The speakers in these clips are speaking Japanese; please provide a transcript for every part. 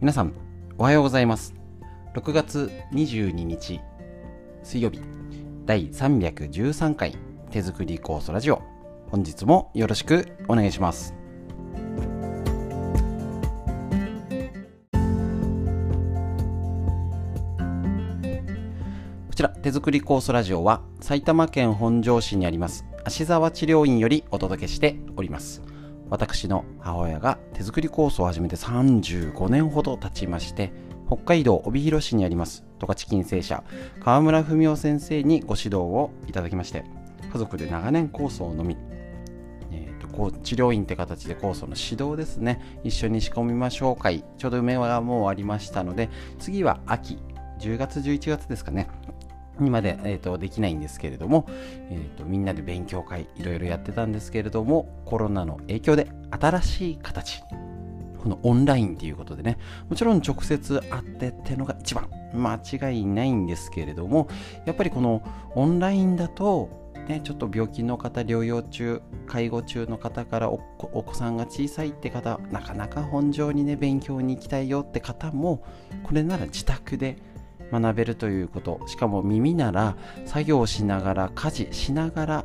皆さんおはようございます。6月22日水曜日第313回手作り酵素ラジオ。本日もよろしくお願いします。こちら手作り酵素ラジオは埼玉県本庄市にあります芦沢治療院よりお届けしております。私の母親が手作り酵素を始めて35年ほど経ちまして北海道帯広市にあります。十勝金星社川村文夫先生にご指導をいただきまして家族で長年酵素を飲み、えーと、治療院って形で酵素の指導ですね。一緒に仕込みましょう会。ちょうど梅はもう終わりましたので次は秋。10月11月ですかね。にまで、えーと、できないんですけれども、えーと、みんなで勉強会いろいろやってたんですけれどもコロナの影響で新しい形このオンラインっていうことでねもちろん直接会ってってのが一番間違いないんですけれどもやっぱりこのオンラインだとね、ちょっと病気の方療養中介護中の方からお子さんが小さいって方なかなか本上にね勉強に行きたいよって方もこれなら自宅で学べるということ。しかも耳なら作業しながら家事しながら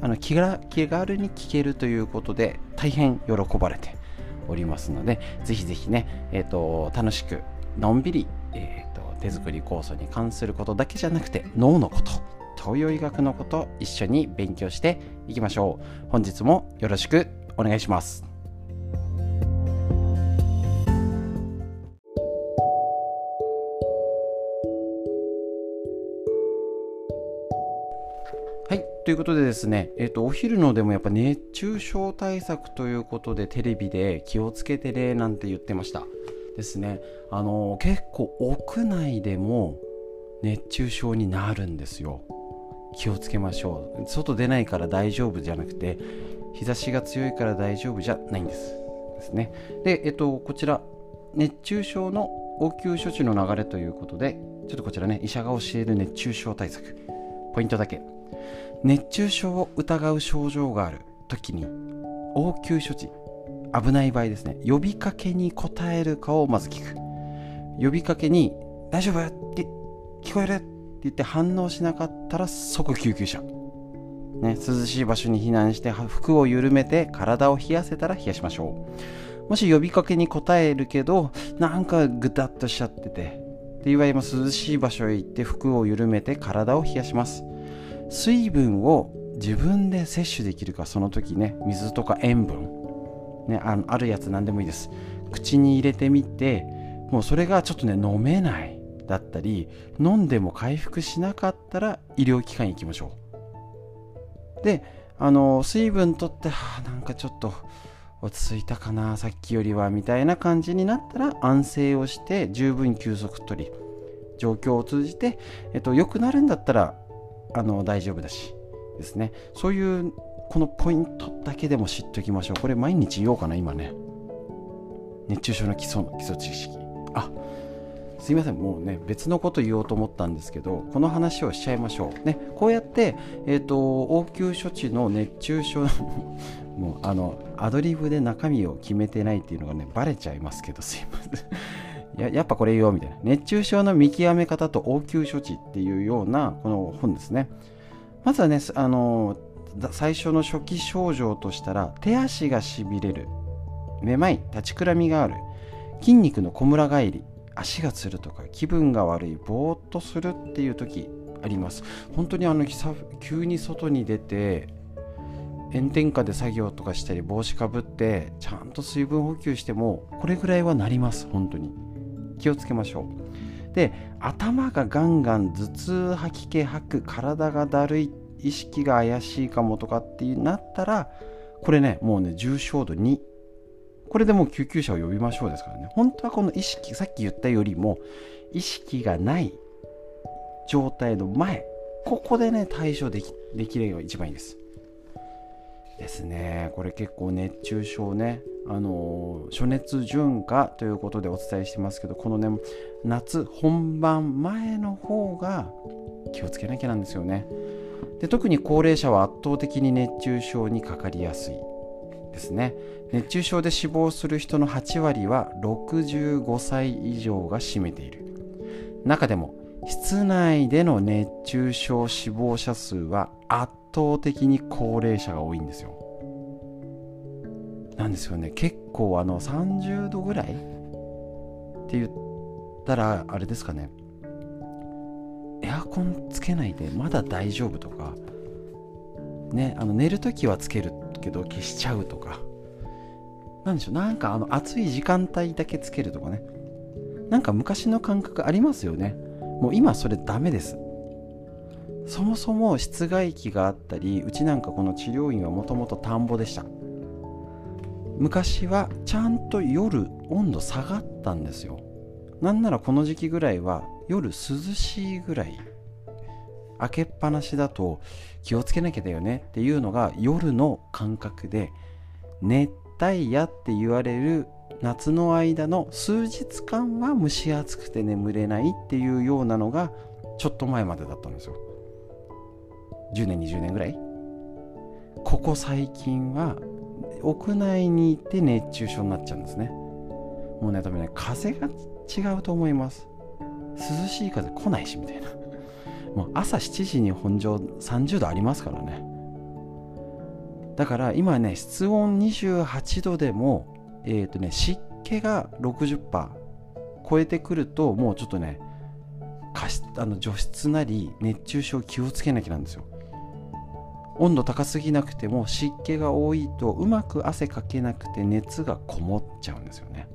あの気が気軽に聞けるということで大変喜ばれておりますのでぜひぜひね、えーと、楽しくのんびり、えーと、手作り酵素に関することだけじゃなくて脳のこと東洋医学のこと一緒に勉強していきましょう。本日もよろしくお願いします。ということでですね、えっ、と、お昼のでもやっぱ熱中症対策ということでテレビで気をつけてねなんて言ってました。ですね。あの、結構屋内でも熱中症になるんですよ。気をつけましょう。外出ないから大丈夫じゃなくて、日差しが強いから大丈夫じゃないんです。ですね。で、えっと、こちら、熱中症の応急処置の流れということで、ちょっとこちらね、医者が教える熱中症対策。ポイントだけ。熱中症を疑う症状がある時に応急処置危ない場合ですね呼びかけに応えるかをまず聞く。呼びかけに「大丈夫？って聞こえる?」って言って反応しなかったら即救急車、ね、涼しい場所に避難して服を緩めて体を冷やせたら冷やしましょう。もし呼びかけに応えるけどなんかぐたっとしちゃっててっていう場合も涼しい場所へ行って服を緩めて体を冷やします。水分を自分で摂取できるかその時ね水とか塩分、ね、ああるやつ何でもいいです。口に入れてみてもうそれがちょっとね飲めないだったり飲んでも回復しなかったら医療機関に行きましょう。であの水分とってはあなんかちょっと落ち着いたかなさっきよりはみたいな感じになったら安静をして十分休息取り状況を通じて、えっと、良くなるんだったらあの大丈夫だしですね。そういうこのポイントだけでも知っておきましょう。これ毎日言おうかな今ね。熱中症の基礎の基礎知識。あすいません。もうね別のこと言おうと思ったんですけどこの話をしちゃいましょう。ねこうやって、えーと、応急処置の熱中症 もうあのアドリブで中身を決めてないっていうのがねバレちゃいますけどすいません。ややっぱこれ言おうみたいな。熱中症の見極め方と応急処置っていうようなこの本ですね。まずはねあの最初の初期症状としたら手足がしびれる。めまい立ちくらみがある。筋肉のこむら返り足がつるとか気分が悪いぼーっとするっていう時あります。本当にあの急に外に出て炎天下で作業とかしたり帽子かぶってちゃんと水分補給してもこれぐらいはなります本当に。気をつけましょう。で頭がガンガン頭痛吐き気吐く体がだるい意識が怪しいかもとかってなったらこれねもうね重症度2これでもう救急車を呼びましょうですからね。本当はこの意識さっき言ったよりも意識がない状態の前ここでね対処できできれば一番いいです。ですね。これ結構熱中症ね。あの暑熱順化ということでお伝えしてますけどこのね夏本番前の方が気をつけなきゃなんですよね。で特に高齢者は圧倒的に熱中症にかかりやすいですね。熱中症で死亡する人の8割は65歳以上が占めている。中でも室内での熱中症死亡者数は圧倒的に高齢者が多いんですよ。なんですよね。結構あの30度ぐらいって言ったらあれですかね。エアコンつけないでまだ大丈夫とか。ねあの寝るときはつけるけど消しちゃうとか。なんでしょう。なんかあの暑い時間帯だけつけるとかね。なんか昔の感覚ありますよね。もう今それダメです。そもそも室外機があったりうちなんかこの治療院はもともと田んぼでした。昔はちゃんと夜温度下がったんですよ。なんならこの時期ぐらいは夜涼しいぐらい。開けっぱなしだと気をつけなきゃだよね。っていうのが夜の感覚で熱帯夜って言われる夏の間の数日間は蒸し暑くて眠れないっていうようなのがちょっと前までだったんですよ。10年20年ぐらい？ここ最近は屋内にいて熱中症になっちゃうんですね。もうね多分ね風が違うと思います。涼しい風来ないしみたいな。もう朝7時に本上30度ありますからね。だから今ね室温28度でもえっ、ー、とね湿気が60%超えてくるともうちょっとねあの除湿なり熱中症気をつけなきゃなんですよ。温度高すぎなくても湿気が多いとうまく汗かけなくて熱がこもっちゃうんですよね。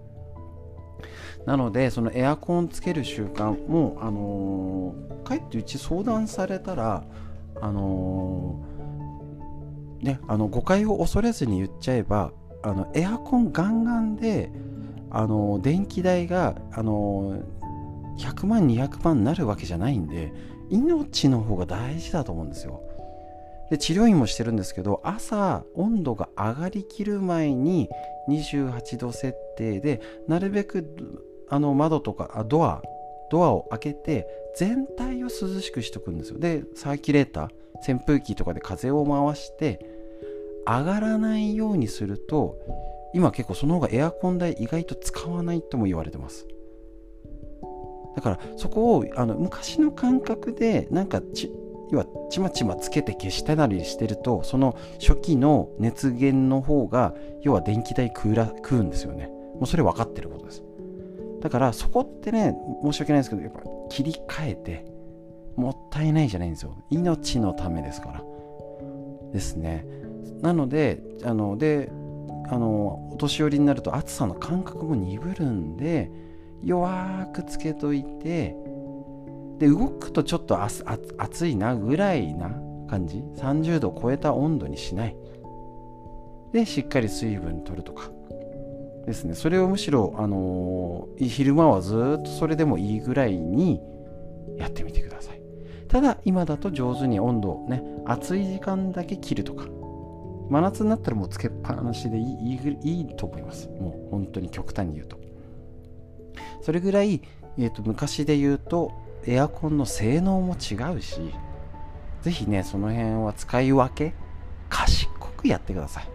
なのでそのエアコンつける習慣もあのー、かえってうち相談されたらあのー、ねあの誤解を恐れずに言っちゃえばあのエアコンガンガンであのー、電気代があの100万200万になるわけじゃないんで命の方が大事だと思うんですよ。で治療院もしてるんですけど朝温度が上がりきる前に28度設定でなるべくあの窓とかあドアドアを開けて全体を涼しくしとくんですよ。でサーキュレーター扇風機とかで風を回して上がらないようにすると今結構その方がエアコン代意外と使わないとも言われてます。だからそこをあの昔の感覚でなんかち要はちまちまつけて消したなりしてるとその初期の熱源の方が要は電気代食ら食うんですよね。もうそれ分かってることです。だからそこってね申し訳ないですけどやっぱ切り替えてもったいないじゃないんですよ。命のためですから。ですね。なのであのであのお年寄りになると暑さの感覚も鈍るんで弱くつけといてで動くとちょっと暑いなぐらいな感じ？30度超えた温度にしない。でしっかり水分取るとか。ですね。それをむしろ、あのー、昼間はずっとそれでもいいぐらいにやってみてください。ただ今だと上手に温度をね暑い時間だけ切るとか。真夏になったらもうつけっぱなしでいいいいと思います。もう本当に極端に言うと。それぐらい、えー、と昔で言うとエアコンの性能も違うしぜひねその辺は使い分け賢くやってください。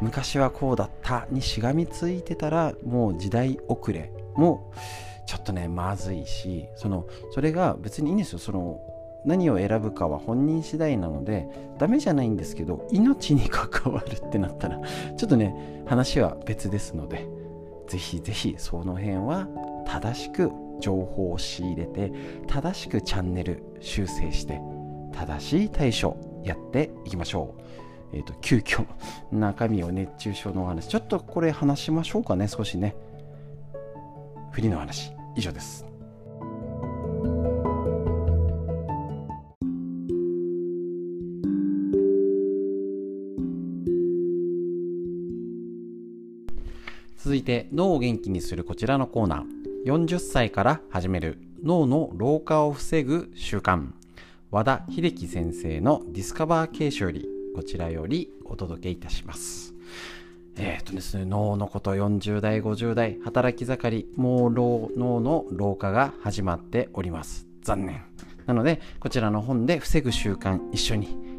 昔はこうだったにしがみついてたらもう時代遅れもちょっとねまずいしそのそれが別にいいんですよ。その何を選ぶかは本人次第なのでダメじゃないんですけど命に関わるってなったらちょっとね話は別ですのでぜひぜひその辺は正しく情報を仕入れて正しくチャンネル修正して正しい対処やっていきましょう。えっ、ー、と、急遽、中身を熱中症のお話、ちょっとこれ話しましょうかね、少しね。フリの話、以上です。続いて脳を元気にするこちらのコーナー40歳から始める脳の老化を防ぐ習慣和田秀樹先生のディスカバー形式よりこちらよりお届けいたします。えっ、ー、とですね、脳のこと40代、50代、働き盛り、もう脳の老化が始まっております。残念。なので、こちらの本で防ぐ習慣一緒に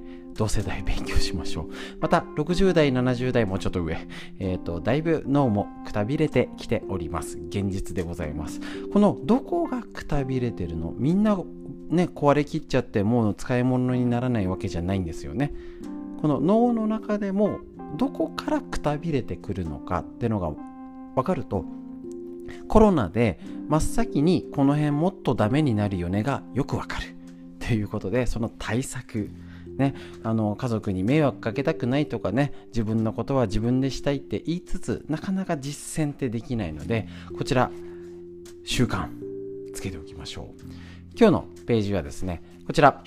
同世代勉強しましょう。また60代70代もちょっと上。えっ、ー、とだいぶ脳もくたびれてきております。現実でございます。このどこがくたびれてるの？みんなね壊れきっちゃってもう使い物にならないわけじゃないんですよね。この脳の中でもどこからくたびれてくるのか？ってのが分かるとコロナで真っ先にこの辺もっとダメになるよねがよくわかる。ということでその対策。ね、あの家族に迷惑かけたくないとかね自分のことは自分でしたいって言いつつなかなか実践ってできないのでこちら習慣つけておきましょう。今日のページはですねこちら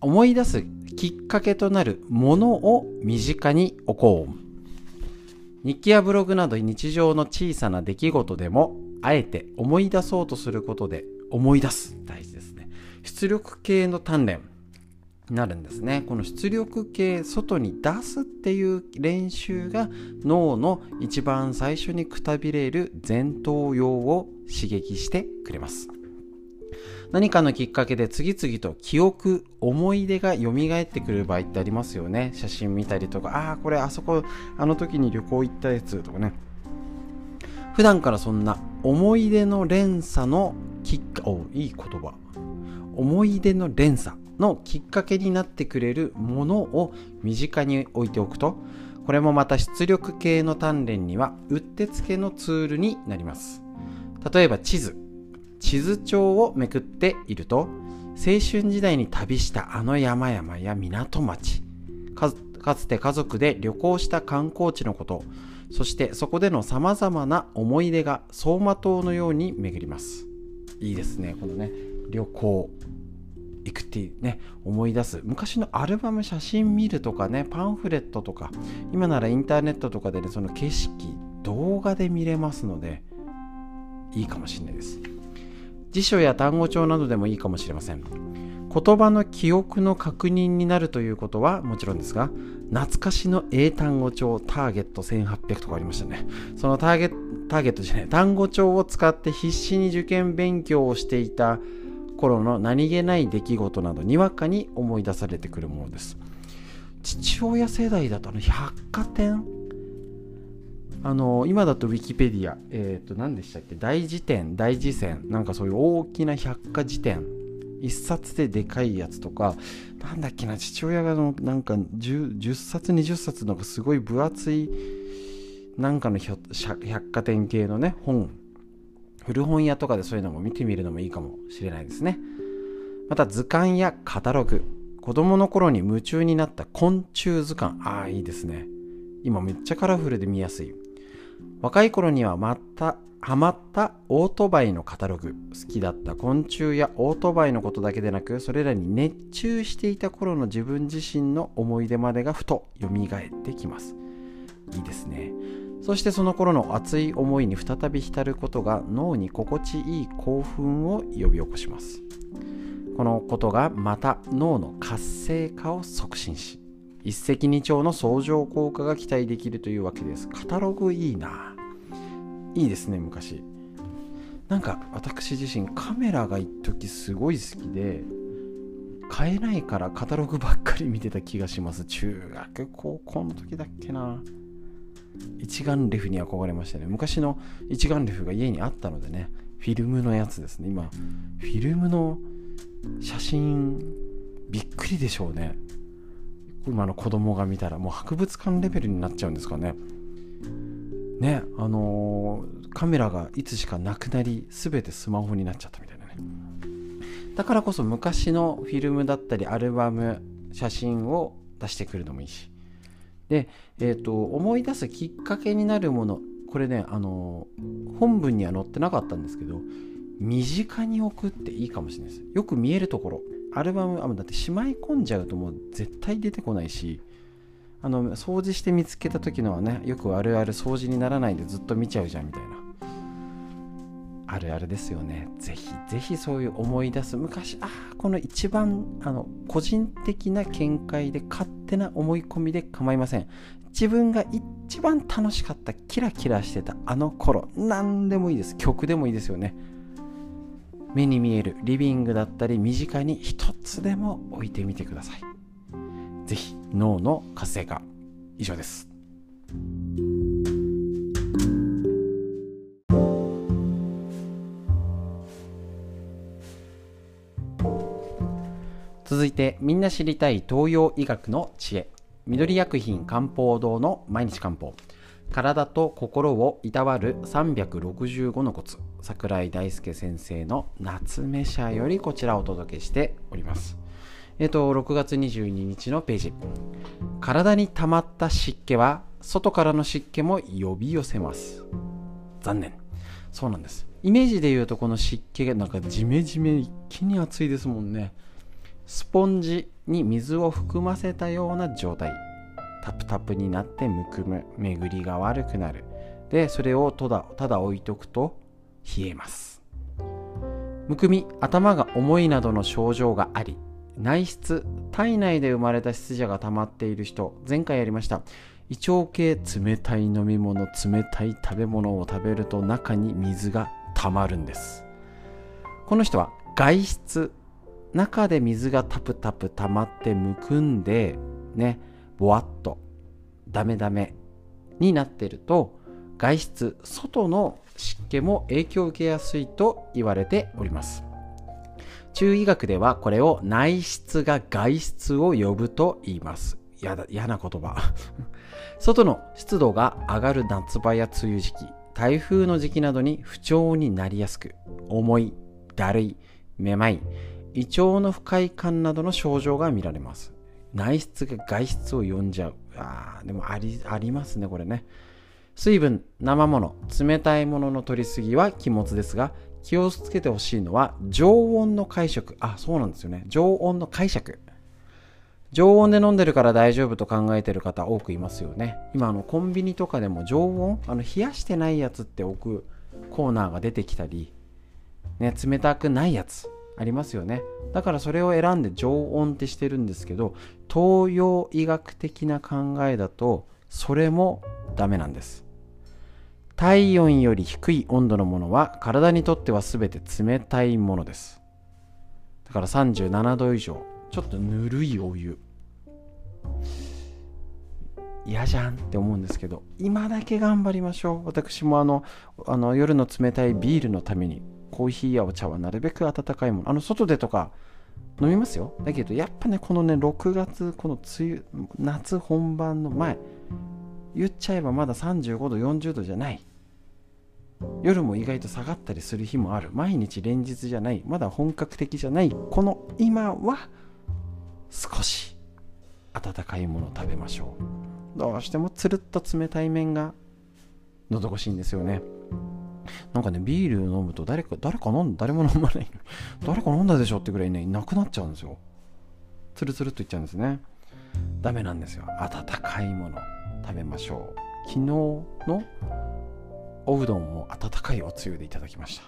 思い出すきっかけとなるものを身近に置こう。日記やブログなど日常の小さな出来事でもあえて思い出そうとすることで思い出す。大事ですね。出力系の鍛錬。なるんですね。この出力系外に出すっていう練習が脳の一番最初にくたびれる前頭葉を刺激してくれます。何かのきっかけで次々と記憶思い出が蘇ってくる場合ってありますよね。写真見たりとかああこれあそこあの時に旅行行ったやつとかね。普段からそんな思い出の連鎖のきっかおいい言葉。思い出の連鎖。のきっかけになってくれるものを身近に置いておくとこれもまた出力系の鍛錬にはうってつけのツールになります。例えば地図。地図帳をめくっていると青春時代に旅したあの山々や港町かつて家族で旅行した観光地のことそしてそこでのさまざまな思い出が走馬灯のように巡ります。いいですねこのね旅行。行くっていうね思い出す。昔のアルバム写真見るとかねパンフレットとか今ならインターネットとかでねその景色動画で見れますのでいいかもしれないです。辞書や単語帳などでもいいかもしれません。言葉の記憶の確認になるということはもちろんですが懐かしの英単語帳ターゲット1800とかありましたね。そのターゲターゲットじゃない単語帳を使って必死に受験勉強をしていた頃の何気ない出来事などにわかに思い出されてくるものです。父親世代だとあの百貨店？あの今だとウィキペディア、えっ、ー、と何でしたっけ？大辞典大辞典なんかそういう大きな百科辞典。1冊ででかいやつとか。なんだっけな父親がのなんか 10, 10冊20冊のすごい分厚いなんかの百貨店系のね本。古本屋とかでそういうのも見てみるのもいいかもしれないですね。また図鑑やカタログ子供の頃に夢中になった昆虫図鑑。ああいいですね。今めっちゃカラフルで見やすい。若い頃にはまたハマったオートバイのカタログ。好きだった昆虫やオートバイのことだけでなくそれらに熱中していた頃の自分自身の思い出までがふと蘇ってきます。いいですね。そしてその頃の熱い思いに再び浸ることが脳に心地いい興奮を呼び起こします。このことがまた脳の活性化を促進し一石二鳥の相乗効果が期待できるというわけです。カタログいいな。いいですね昔。なんか私自身カメラが一時すごい好きで買えないからカタログばっかり見てた気がします。中学高校の時だっけな。一眼レフに憧れましたね。昔の一眼レフが家にあったのでねフィルムのやつですね。今フィルムの写真びっくりでしょうね。今の子供が見たらもう博物館レベルになっちゃうんですかね。ねあのー、カメラがいつしかなくなり全てスマホになっちゃったみたいなね。だからこそ昔のフィルムだったりアルバム写真を出してくるのもいいし。で、えーと、思い出すきっかけになるものこれねあの、本文には載ってなかったんですけど身近に置くっていいかもしれないです。よく見えるところ。アルバムあだってしまい込んじゃうともう絶対出てこないしあの掃除して見つけた時のはねよくあるある掃除にならないでずっと見ちゃうじゃんみたいな。あるあるですよね。ぜひぜひそういう思い出す。昔ああこの一番あの個人的な見解で勝手な思い込みで構いません。自分が一番楽しかったキラキラしてたあの頃何でもいいです。曲でもいいですよね。目に見えるリビングだったり身近に一つでも置いてみてください。ぜひ脳の活性化。以上です。続いてみんな知りたい東洋医学の知恵。緑薬品漢方堂の毎日漢方。体と心をいたわる365のコツ。桜井大輔先生の夏目社よりこちらをお届けしております。えっと6月22日のページ。体に溜まった湿気は外からの湿気も呼び寄せます。残念。そうなんです。イメージで言うとこの湿気がなんかジメジメ一気に暑いですもんね。スポンジに水を含ませたような状態。タプタプになってむくむ。巡りが悪くなる。でそれをただただ置いとくと冷えます。むくみ頭が重いなどの症状があり内室体内で生まれた湿邪が溜まっている人前回やりました。胃腸系冷たい飲み物冷たい食べ物を食べると中に水が溜まるんです。この人は外出中で水がタプタプ溜まってむくんでねぼわっとダメダメになってると外出外の湿気も影響を受けやすいと言われております。中医学ではこれを内室が外出を呼ぶと言います。やだ嫌な言葉。外の湿度が上がる夏場や梅雨時期台風の時期などに不調になりやすく重いだるいめまい胃腸の不快感などの症状が見られます。内室が外出を呼んじゃう。あでもありありますねこれね。水分生もの冷たいものの取りすぎは気持ちですが気をつけてほしいのは常温の解釈あそうなんですよね。常温の解釈常温で飲んでるから大丈夫と考えてる方多くいますよね。今あのコンビニとかでも常温あの冷やしてないやつって置くコーナーが出てきたり、ね、冷たくないやつ。ありますよね。だからそれを選んで常温ってしてるんですけど東洋医学的な考えだとそれもダメなんです。体温より低い温度のものは体にとっては全て冷たいものです。だから37度以上ちょっとぬるいお湯。嫌じゃんって思うんですけど今だけ頑張りましょう。私もあのあの夜の冷たいビールのためにコーヒーやお茶はなるべく温かいものあの外でとか飲みますよ。だけどやっぱねこのね6月この梅雨夏本番の前言っちゃえばまだ35度40度じゃない。夜も意外と下がったりする日もある。毎日連日じゃない。まだ本格的じゃない。この今は少し温かいものを食べましょう。どうしてもつるっと冷たい麺が喉越しいんですよね。なんかね、ビール飲むと誰か、誰か飲ん誰も飲まない誰か飲んだでしょってぐらいね、なくなっちゃうんですよ。つるつるっといっちゃうんですね。ダメなんですよ。温かいもの食べましょう。昨日のおうどんも温かいおつゆでいただきました。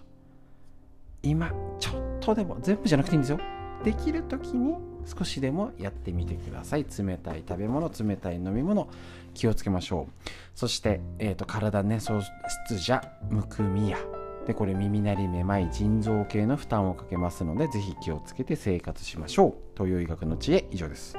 今、ちょっとでも、全部じゃなくていいんですよ。できる時に少しでもやってみてください。冷たい食べ物冷たい飲み物気をつけましょう。そして、えーと、体ね喪失じゃむくみや。でこれ耳鳴りめまい腎臓系の負担をかけますので是非気をつけて生活しましょう。という医学の知恵以上です。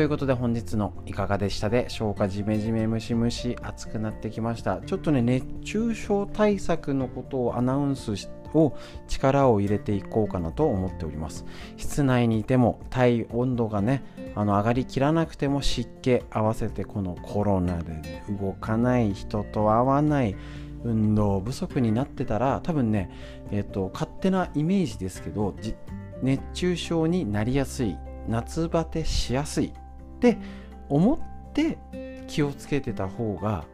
ということで本日のいかがでしたで消化じめじめムシムシ暑くなってきました。ちょっとね熱中症対策のことをアナウンスを力を入れていこうかなと思っております。室内にいても体温度がねあの上がりきらなくても湿気合わせてこのコロナで動かない人と会わない運動不足になってたら多分ねえっ、と勝手なイメージですけど熱中症になりやすい夏バテしやすいって思って気をつけてた方が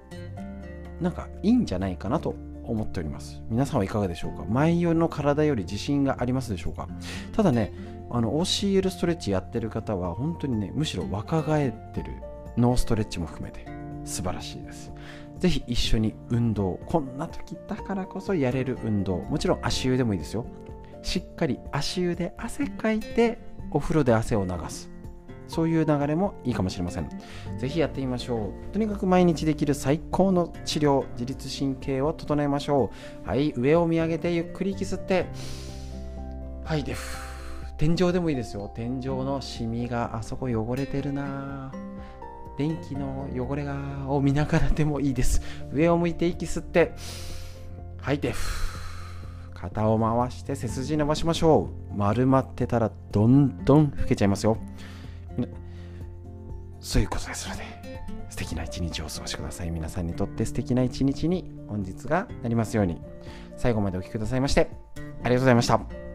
なんかいいんじゃないかなと思っております。皆さんはいかがでしょうか？毎夜の体より自信がありますでしょうか？ただねあの OCL ストレッチやってる方は本当にねむしろ若返ってるノーストレッチも含めて素晴らしいです。ぜひ一緒に運動こんな時だからこそやれる運動もちろん足湯でもいいですよ。しっかり足湯で汗かいてお風呂で汗を流す。そういう流れもいいかもしれません。ぜひやってみましょう。とにかく毎日できる最高の治療自律神経を整えましょう。はい上を見上げてゆっくり息吸って。はいで天井でもいいですよ。天井のシミがあそこ汚れてるな。電気の汚れがを見ながらでもいいです。上を向いて息吸って。吐いて肩を回して背筋伸ばしましょう。丸まってたらどんどん老けちゃいますよ。そういうことですので素敵な一日をお過ごしください。皆さんにとって素敵な一日に本日がなりますように。最後までお聴きくださいましてありがとうございました。